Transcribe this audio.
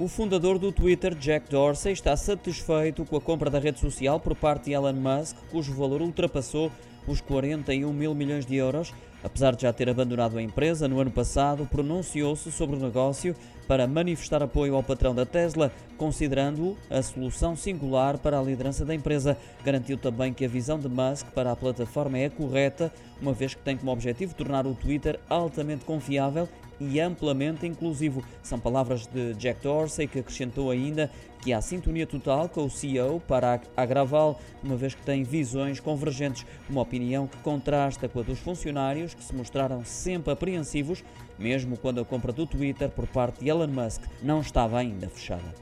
O fundador do Twitter, Jack Dorsey, está satisfeito com a compra da rede social por parte de Elon Musk, cujo valor ultrapassou os 41 mil milhões de euros. Apesar de já ter abandonado a empresa no ano passado, pronunciou-se sobre o negócio para manifestar apoio ao patrão da Tesla, considerando-o a solução singular para a liderança da empresa. Garantiu também que a visão de Musk para a plataforma é correta, uma vez que tem como objetivo tornar o Twitter altamente confiável e amplamente inclusivo. São palavras de Jack Dorsey, que acrescentou ainda que há sintonia total com o CEO para agravar, uma vez que tem visões convergentes, uma opinião que contrasta com a dos funcionários, que se mostraram sempre apreensivos, mesmo quando a compra do Twitter por parte de Elon Musk não estava ainda fechada.